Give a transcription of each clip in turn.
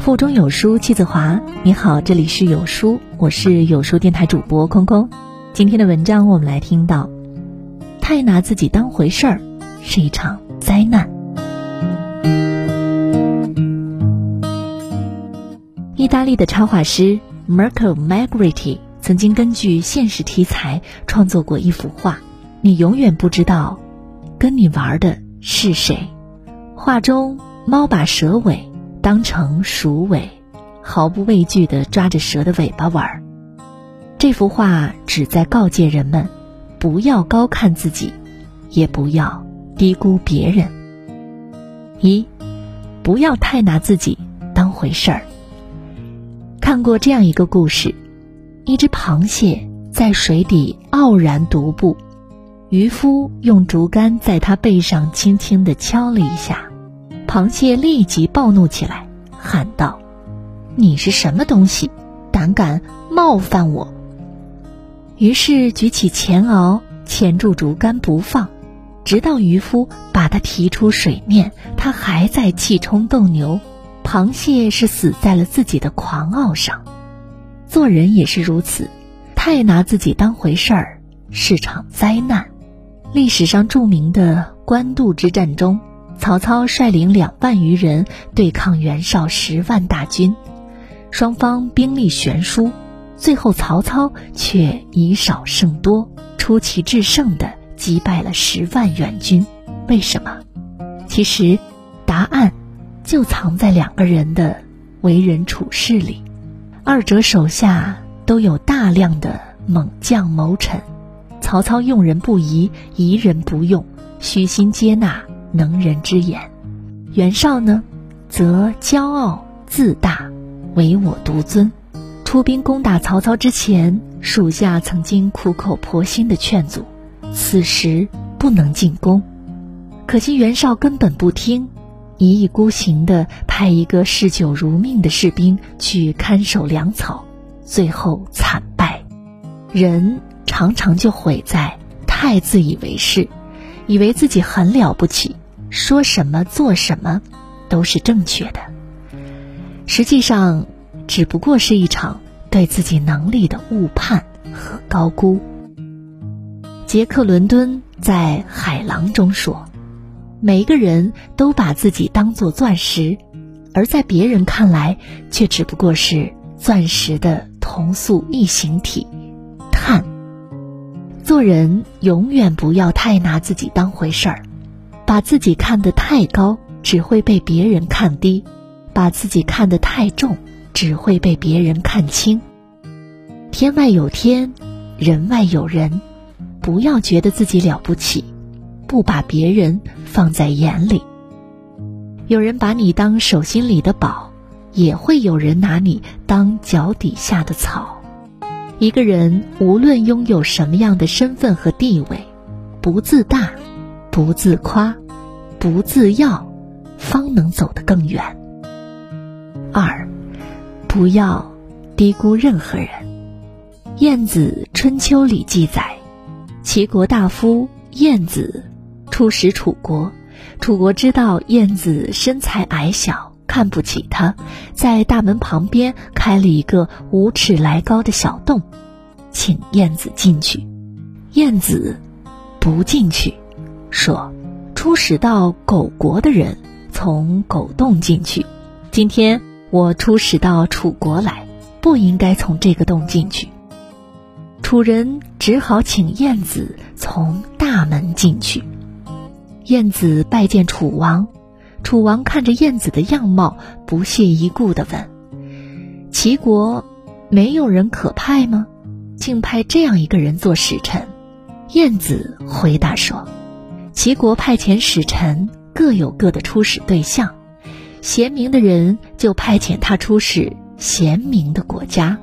腹中有书气自华。你好，这里是有书，我是有书电台主播空空。今天的文章我们来听到：太拿自己当回事儿是一场灾难。意大利的插画师 Marco Magritte 曾经根据现实题材创作过一幅画，你永远不知道跟你玩的是谁。画中猫把蛇尾。当成鼠尾，毫不畏惧地抓着蛇的尾巴玩儿。这幅画旨在告诫人们，不要高看自己，也不要低估别人。一，不要太拿自己当回事儿。看过这样一个故事：一只螃蟹在水底傲然独步，渔夫用竹竿在它背上轻轻地敲了一下。螃蟹立即暴怒起来，喊道：“你是什么东西，胆敢冒犯我？”于是举起前螯钳住竹竿不放，直到渔夫把它提出水面，他还在气冲斗牛。螃蟹是死在了自己的狂傲上。做人也是如此，太拿自己当回事儿是场灾难。历史上著名的官渡之战中。曹操率领两万余人对抗袁绍十万大军，双方兵力悬殊，最后曹操却以少胜多，出奇制胜的击败了十万援军。为什么？其实，答案就藏在两个人的为人处事里。二者手下都有大量的猛将谋臣，曹操用人不疑，疑人不用，虚心接纳。能人之言，袁绍呢，则骄傲自大，唯我独尊。出兵攻打曹操之前，属下曾经苦口婆心的劝阻，此时不能进攻。可惜袁绍根本不听，一意孤行的派一个嗜酒如命的士兵去看守粮草，最后惨败。人常常就毁在太自以为是，以为自己很了不起。说什么做什么，都是正确的。实际上，只不过是一场对自己能力的误判和高估。杰克·伦敦在《海狼》中说：“每个人都把自己当作钻石，而在别人看来，却只不过是钻石的同素异形体——碳。”做人永远不要太拿自己当回事儿。把自己看得太高，只会被别人看低；把自己看得太重，只会被别人看轻。天外有天，人外有人，不要觉得自己了不起，不把别人放在眼里。有人把你当手心里的宝，也会有人拿你当脚底下的草。一个人无论拥有什么样的身份和地位，不自大。不自夸，不自耀，方能走得更远。二，不要低估任何人。晏子《春秋》里记载，齐国大夫晏子出使楚国，楚国知道晏子身材矮小，看不起他，在大门旁边开了一个五尺来高的小洞，请晏子进去。晏子不进去。说，出使到狗国的人从狗洞进去。今天我出使到楚国来，不应该从这个洞进去。楚人只好请晏子从大门进去。晏子拜见楚王，楚王看着晏子的样貌，不屑一顾地问：“齐国没有人可派吗？竟派这样一个人做使臣？”晏子回答说。齐国派遣使臣各有各的出使对象，贤明的人就派遣他出使贤明的国家，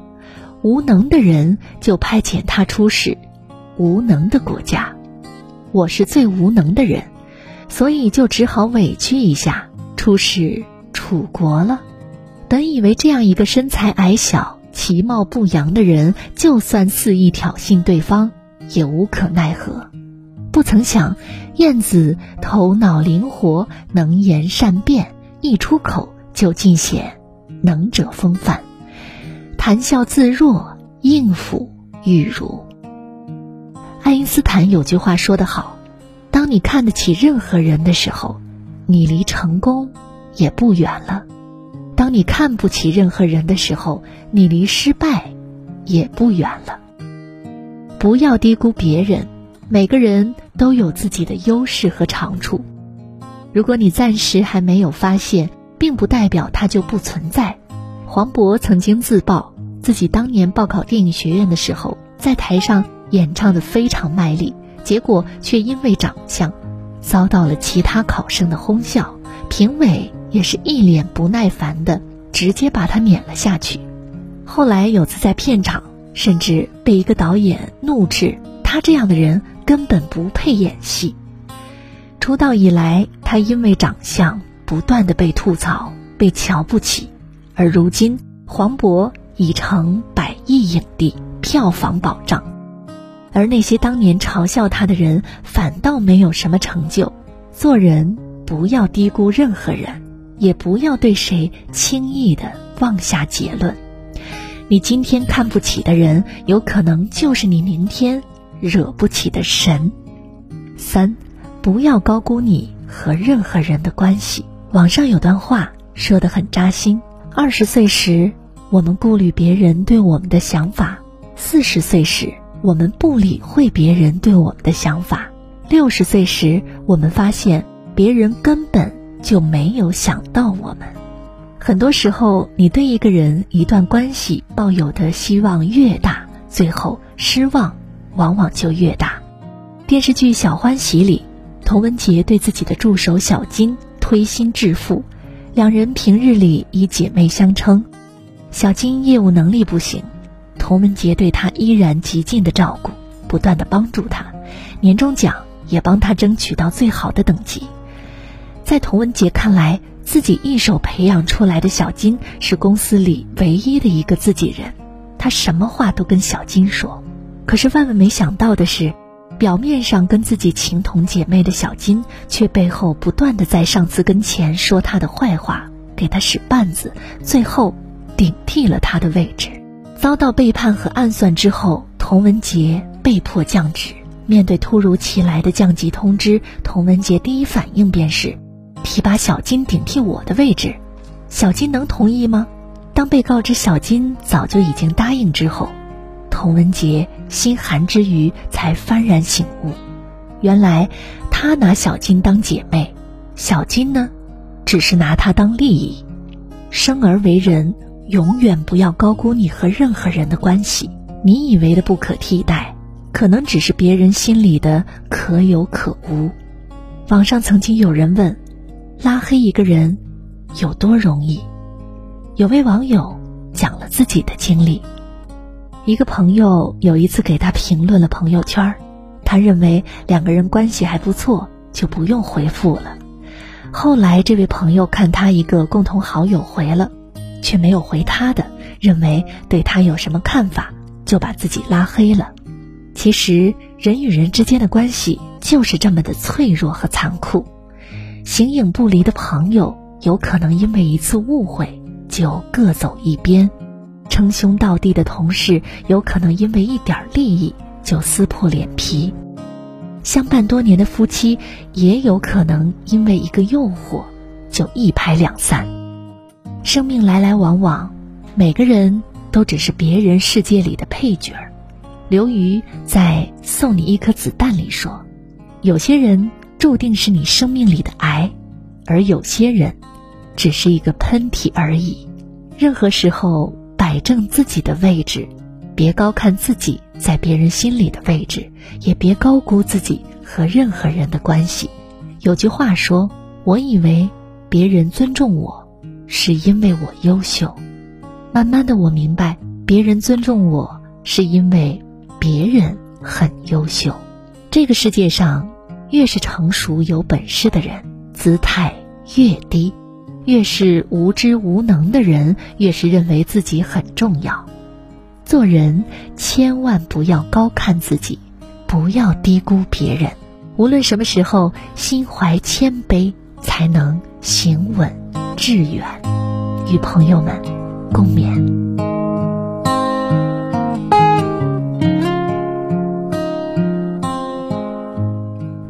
无能的人就派遣他出使无能的国家。我是最无能的人，所以就只好委屈一下，出使楚国了。本以为这样一个身材矮小、其貌不扬的人，就算肆意挑衅对方，也无可奈何。不曾想，燕子头脑灵活，能言善辩，一出口就尽显能者风范，谈笑自若，应付玉如。爱因斯坦有句话说得好：“当你看得起任何人的时候，你离成功也不远了；当你看不起任何人的时候，你离失败也不远了。”不要低估别人，每个人都有自己的优势和长处。如果你暂时还没有发现，并不代表它就不存在。黄渤曾经自曝，自己当年报考电影学院的时候，在台上演唱的非常卖力，结果却因为长相，遭到了其他考生的哄笑。评委也是一脸不耐烦的，直接把他撵了下去。后来有次在片场，甚至被一个导演怒斥他这样的人根本不配演戏。出道以来，他因为长相不断的被吐槽、被瞧不起，而如今黄渤已成百亿影帝，票房保障，而那些当年嘲笑他的人反倒没有什么成就。做人不要低估任何人，也不要对谁轻易的妄下结论。你今天看不起的人，有可能就是你明天惹不起的神。三。不要高估你和任何人的关系。网上有段话说的很扎心：二十岁时，我们顾虑别人对我们的想法；四十岁时，我们不理会别人对我们的想法；六十岁时，我们发现别人根本就没有想到我们。很多时候，你对一个人、一段关系抱有的希望越大，最后失望往往就越大。电视剧《小欢喜》里。童文洁对自己的助手小金推心置腹，两人平日里以姐妹相称。小金业务能力不行，童文洁对她依然极尽的照顾，不断的帮助她，年终奖也帮她争取到最好的等级。在童文洁看来，自己一手培养出来的小金是公司里唯一的一个自己人，她什么话都跟小金说。可是万万没想到的是。表面上跟自己情同姐妹的小金，却背后不断的在上司跟前说他的坏话，给他使绊子，最后顶替了他的位置。遭到背叛和暗算之后，童文杰被迫降职。面对突如其来的降级通知，童文杰第一反应便是提拔小金顶替我的位置。小金能同意吗？当被告知小金早就已经答应之后。童文杰心寒之余，才幡然醒悟，原来他拿小金当姐妹，小金呢，只是拿他当利益。生而为人，永远不要高估你和任何人的关系。你以为的不可替代，可能只是别人心里的可有可无。网上曾经有人问：拉黑一个人有多容易？有位网友讲了自己的经历。一个朋友有一次给他评论了朋友圈，他认为两个人关系还不错，就不用回复了。后来这位朋友看他一个共同好友回了，却没有回他的，认为对他有什么看法，就把自己拉黑了。其实人与人之间的关系就是这么的脆弱和残酷，形影不离的朋友有可能因为一次误会就各走一边。称兄道弟的同事，有可能因为一点利益就撕破脸皮；相伴多年的夫妻，也有可能因为一个诱惑就一拍两散。生命来来往往，每个人都只是别人世界里的配角。刘瑜在《送你一颗子弹》里说：“有些人注定是你生命里的癌，而有些人只是一个喷嚏而已。”任何时候。摆正自己的位置，别高看自己在别人心里的位置，也别高估自己和任何人的关系。有句话说：“我以为别人尊重我，是因为我优秀。”慢慢的，我明白，别人尊重我是因为别人很优秀。这个世界上，越是成熟有本事的人，姿态越低。越是无知无能的人，越是认为自己很重要。做人千万不要高看自己，不要低估别人。无论什么时候，心怀谦卑，才能行稳致远。与朋友们共勉。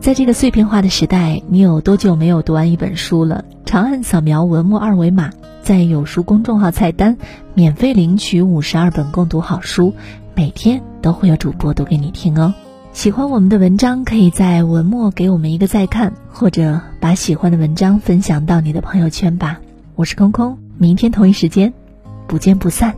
在这个碎片化的时代，你有多久没有读完一本书了？长按扫描文末二维码，在有书公众号菜单免费领取五十二本共读好书，每天都会有主播读给你听哦。喜欢我们的文章，可以在文末给我们一个再看，或者把喜欢的文章分享到你的朋友圈吧。我是空空，明天同一时间，不见不散。